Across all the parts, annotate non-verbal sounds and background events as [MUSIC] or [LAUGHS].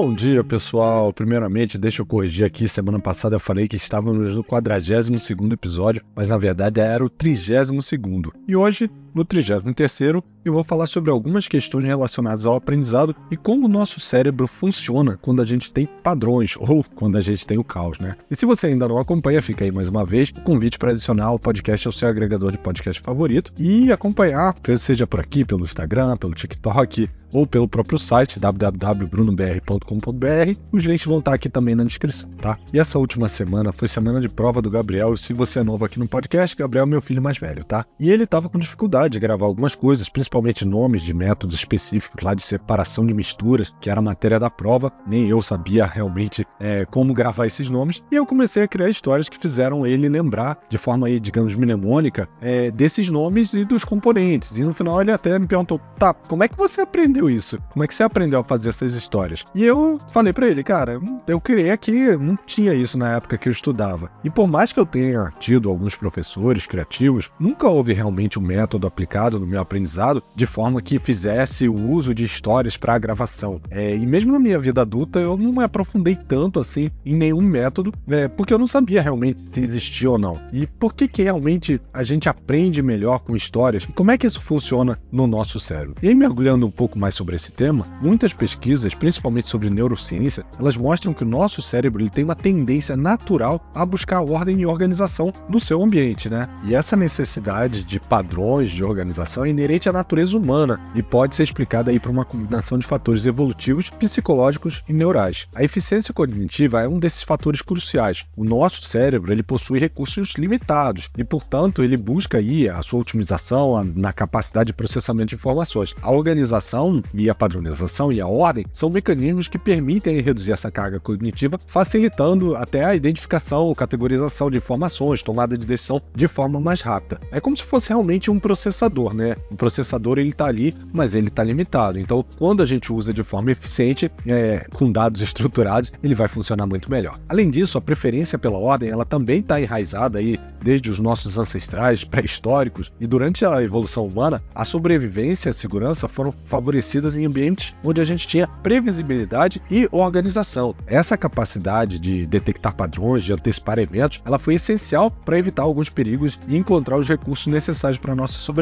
Bom dia, pessoal. Primeiramente, deixa eu corrigir aqui. Semana passada eu falei que estávamos no 42 episódio, mas na verdade era o 32 E hoje, no 33 eu vou falar sobre algumas questões relacionadas ao aprendizado e como o nosso cérebro funciona quando a gente tem padrões ou quando a gente tem o caos, né? E se você ainda não acompanha, fica aí mais uma vez o convite para adicionar o podcast ao seu agregador de podcast favorito e acompanhar, seja por aqui, pelo Instagram, pelo TikTok, ou pelo próprio site www.brunobr.com.br. Os links vão estar aqui também na descrição, tá? E essa última semana foi semana de prova do Gabriel. Se você é novo aqui no podcast, Gabriel é meu filho mais velho, tá? E ele estava com dificuldade de gravar algumas coisas, principalmente nomes de métodos específicos lá de separação de misturas, que era a matéria da prova. Nem eu sabia realmente é, como gravar esses nomes. E eu comecei a criar histórias que fizeram ele lembrar de forma aí, digamos, mnemônica, é, desses nomes e dos componentes. E no final ele até me perguntou: tá, como é que você aprendeu? isso? Como é que você aprendeu a fazer essas histórias? E eu falei para ele, cara, eu criei aqui, não tinha isso na época que eu estudava. E por mais que eu tenha tido alguns professores criativos, nunca houve realmente um método aplicado no meu aprendizado de forma que fizesse o uso de histórias para a gravação. É, e mesmo na minha vida adulta, eu não me aprofundei tanto assim em nenhum método, é, porque eu não sabia realmente se existia ou não. E por que, que realmente a gente aprende melhor com histórias? E como é que isso funciona no nosso cérebro? E aí, mergulhando um pouco mais sobre esse tema, muitas pesquisas, principalmente sobre neurociência, elas mostram que o nosso cérebro ele tem uma tendência natural a buscar ordem e organização no seu ambiente, né? E essa necessidade de padrões de organização é inerente à natureza humana e pode ser explicada aí por uma combinação de fatores evolutivos, psicológicos e neurais. A eficiência cognitiva é um desses fatores cruciais. O nosso cérebro ele possui recursos limitados e, portanto, ele busca aí a sua otimização na capacidade de processamento de informações. A organização e a padronização e a ordem são mecanismos que permitem reduzir essa carga cognitiva, facilitando até a identificação ou categorização de informações, tomada de decisão de forma mais rápida. É como se fosse realmente um processador, né? O processador ele está ali, mas ele está limitado. Então, quando a gente usa de forma eficiente, é, com dados [LAUGHS] estruturados, ele vai funcionar muito melhor. Além disso, a preferência pela ordem ela também está enraizada aí desde os nossos ancestrais pré-históricos e durante a evolução humana, a sobrevivência e a segurança foram favorecidas em ambientes onde a gente tinha previsibilidade e organização. Essa capacidade de detectar padrões, de antecipar eventos, ela foi essencial para evitar alguns perigos e encontrar os recursos necessários para nossa sobrevivência.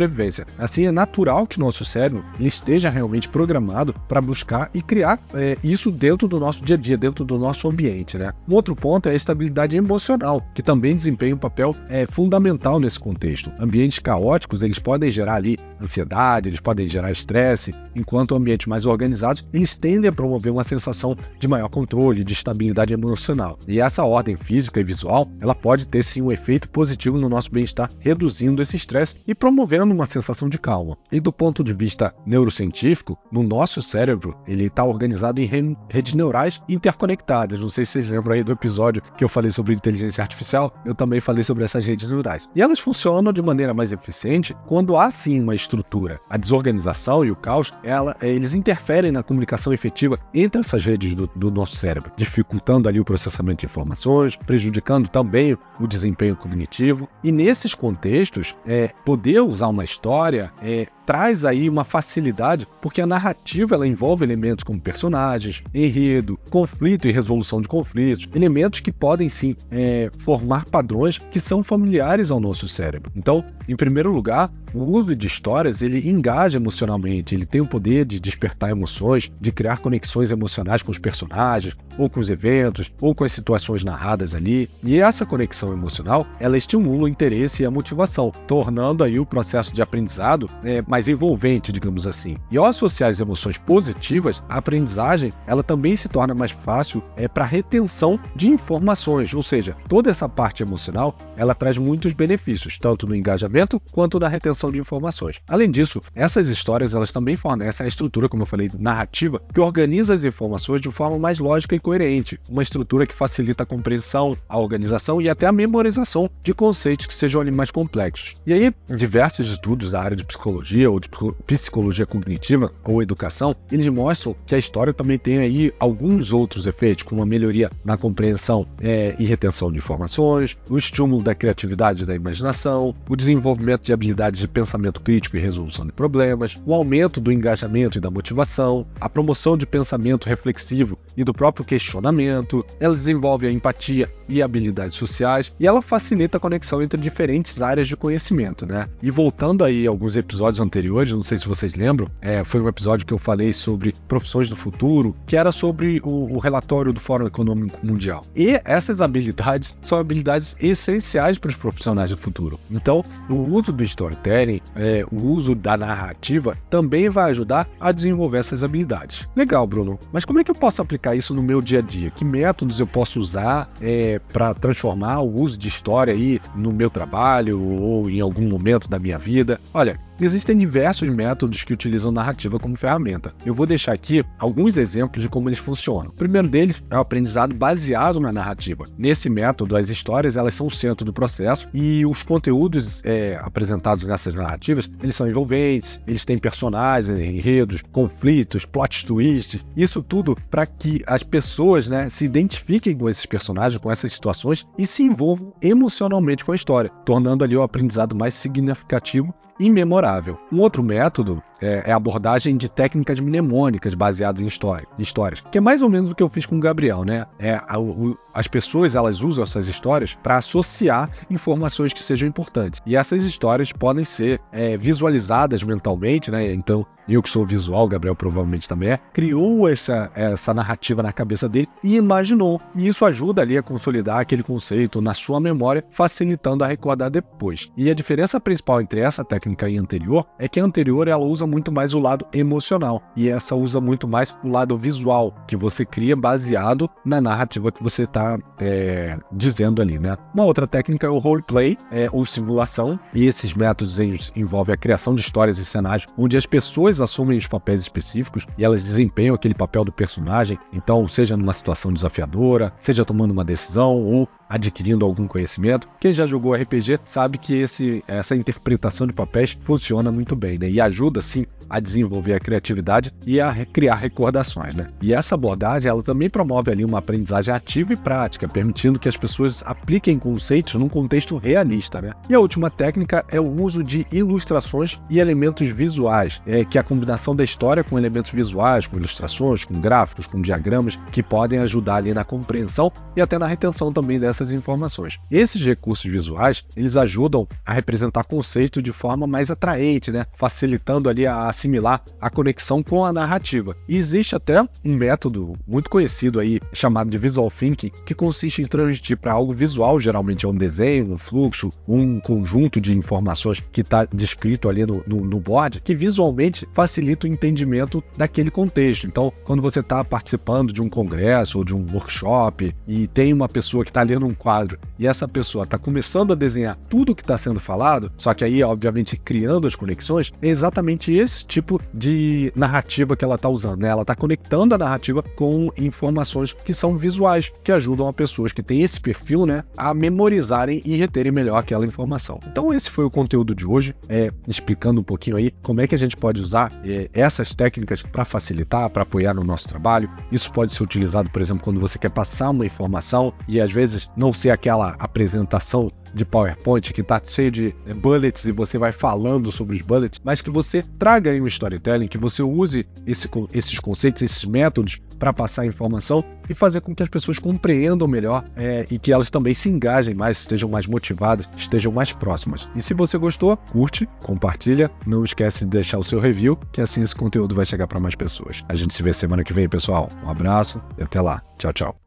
Assim, é natural que nosso cérebro esteja realmente programado para buscar e criar é, isso dentro do nosso dia a dia, dentro do nosso ambiente. Né? Um outro ponto é a estabilidade emocional, que também desempenha um papel é, fundamental nesse contexto. Ambientes caóticos eles podem gerar ali ansiedade, eles podem gerar estresse, enquanto ambientes mais organizados, eles tendem a promover uma sensação de maior controle, de estabilidade emocional. E essa ordem física e visual, ela pode ter sim um efeito positivo no nosso bem-estar, reduzindo esse estresse e promovendo uma sensação de calma. E do ponto de vista neurocientífico, no nosso cérebro, ele está organizado em redes neurais interconectadas. Não sei se vocês lembram aí do episódio que eu falei sobre inteligência artificial, eu também falei sobre essas redes neurais. E elas funcionam de maneira mais eficiente quando há sim uma estrutura. A desorganização e o caos, ela, é, eles interferem na comunicação efetiva entre essas redes do, do nosso cérebro, dificultando ali o processamento de informações, prejudicando também o desempenho cognitivo. E nesses contextos, é, poder usar uma história é, traz aí uma facilidade, porque a narrativa ela envolve elementos como personagens, enredo, conflito e resolução de conflitos, elementos que podem sim é, formar padrões que são familiares ao nosso cérebro. Então, em primeiro lugar, o uso de histórias ele engaja emocionalmente, ele tem o poder de despertar emoções, de criar conexões emocionais com os personagens, ou com os eventos, ou com as situações narradas ali. E essa conexão emocional, ela estimula o interesse e a motivação, tornando aí o processo de aprendizado é, mais envolvente, digamos assim. E ao associar as emoções positivas, a aprendizagem ela também se torna mais fácil é, para retenção de informações, ou seja, toda essa parte emocional ela traz muitos benefícios, tanto no engajamento quanto na retenção de informações. Além disso, essas histórias elas também fornecem a estrutura, como eu falei, narrativa, que organiza as informações de forma mais lógica e coerente, uma estrutura que facilita a compreensão, a organização e até a memorização de conceitos que sejam ali mais complexos. E aí, diversos estudos da área de psicologia sociologia ou de psicologia cognitiva ou educação, eles mostram que a história também tem aí alguns outros efeitos, como a melhoria na compreensão é, e retenção de informações, o estímulo da criatividade e da imaginação, o desenvolvimento de habilidades de pensamento crítico e resolução de problemas, o aumento do engajamento e da motivação, a promoção de pensamento reflexivo e do próprio questionamento, ela desenvolve a empatia e habilidades sociais e ela facilita a conexão entre diferentes áreas de conhecimento, né? E voltando aí a alguns episódios anteriores, não sei se vocês lembram, é, foi um episódio que eu falei sobre profissões do futuro, que era sobre o, o relatório do Fórum Econômico Mundial. E essas habilidades são habilidades essenciais para os profissionais do futuro. Então, o uso do storytelling, é, o uso da narrativa, também vai ajudar a desenvolver essas habilidades. Legal, Bruno. Mas como é que eu posso aplicar isso no meu dia a dia? Que métodos eu posso usar é, para transformar o uso de história aí no meu trabalho ou em algum momento da minha vida? Olha, Existem diversos métodos que utilizam narrativa como ferramenta. Eu vou deixar aqui alguns exemplos de como eles funcionam. O primeiro deles é o aprendizado baseado na narrativa. Nesse método, as histórias elas são o centro do processo e os conteúdos é, apresentados nessas narrativas eles são envolventes, eles têm personagens, enredos, conflitos, plot twists. Isso tudo para que as pessoas né, se identifiquem com esses personagens, com essas situações e se envolvam emocionalmente com a história, tornando ali o aprendizado mais significativo e memorável. Um outro método é, é a abordagem de técnicas mnemônicas baseadas em história, histórias, que é mais ou menos o que eu fiz com o Gabriel, né? É, a, o, as pessoas elas usam essas histórias para associar informações que sejam importantes. E essas histórias podem ser é, visualizadas mentalmente, né? Então eu que sou visual, Gabriel provavelmente também é, criou essa, essa narrativa na cabeça dele e imaginou. E isso ajuda ali a consolidar aquele conceito na sua memória, facilitando a recordar depois. E a diferença principal entre essa técnica e a anterior é que a anterior ela usa muito mais o lado emocional e essa usa muito mais o lado visual que você cria baseado na narrativa que você está é, dizendo ali, né? Uma outra técnica é o roleplay, é, ou simulação, e esses métodos envolvem a criação de histórias e cenários onde as pessoas assumem os papéis específicos e elas desempenham aquele papel do personagem, então, seja numa situação desafiadora, seja tomando uma decisão ou adquirindo algum conhecimento. Quem já jogou RPG sabe que esse, essa interpretação de papéis funciona muito bem, né? E ajuda sim a desenvolver a criatividade e a criar recordações, né? E essa abordagem, ela também promove ali uma aprendizagem ativa e prática, permitindo que as pessoas apliquem conceitos num contexto realista, né? E a última técnica é o uso de ilustrações e elementos visuais, é, que é a combinação da história com elementos visuais, com ilustrações, com gráficos, com diagramas, que podem ajudar ali na compreensão e até na retenção também dessas informações. Esses recursos visuais, eles ajudam a representar conceitos de forma mais atraente, né? Facilitando ali a assimilar a conexão com a narrativa. E existe até um método muito conhecido aí, chamado de visual thinking, que consiste em transmitir para algo visual, geralmente é um desenho, um fluxo, um conjunto de informações que está descrito ali no, no, no board, que visualmente facilita o entendimento daquele contexto. Então, quando você está participando de um congresso ou de um workshop e tem uma pessoa que está lendo um quadro e essa pessoa está começando a desenhar tudo o que está sendo falado, só que aí, obviamente, criando as conexões, é exatamente esse tipo de narrativa que ela está usando. Né? Ela está conectando a narrativa com informações que são visuais, que ajudam a pessoas que têm esse perfil né, a memorizarem e reterem melhor aquela informação. Então, esse foi o conteúdo de hoje, é, explicando um pouquinho aí como é que a gente pode usar é, essas técnicas para facilitar, para apoiar no nosso trabalho. Isso pode ser utilizado, por exemplo, quando você quer passar uma informação e às vezes não ser aquela apresentação de PowerPoint que está cheio de bullets e você vai falando sobre os bullets, mas que você traga aí um storytelling, que você use esse, esses conceitos, esses métodos para passar a informação e fazer com que as pessoas compreendam melhor é, e que elas também se engajem mais, estejam mais motivadas, estejam mais próximas. E se você gostou, curte, compartilha, não esquece de deixar o seu review, que assim esse conteúdo vai chegar para mais pessoas. A gente se vê semana que vem, pessoal. Um abraço e até lá. Tchau, tchau.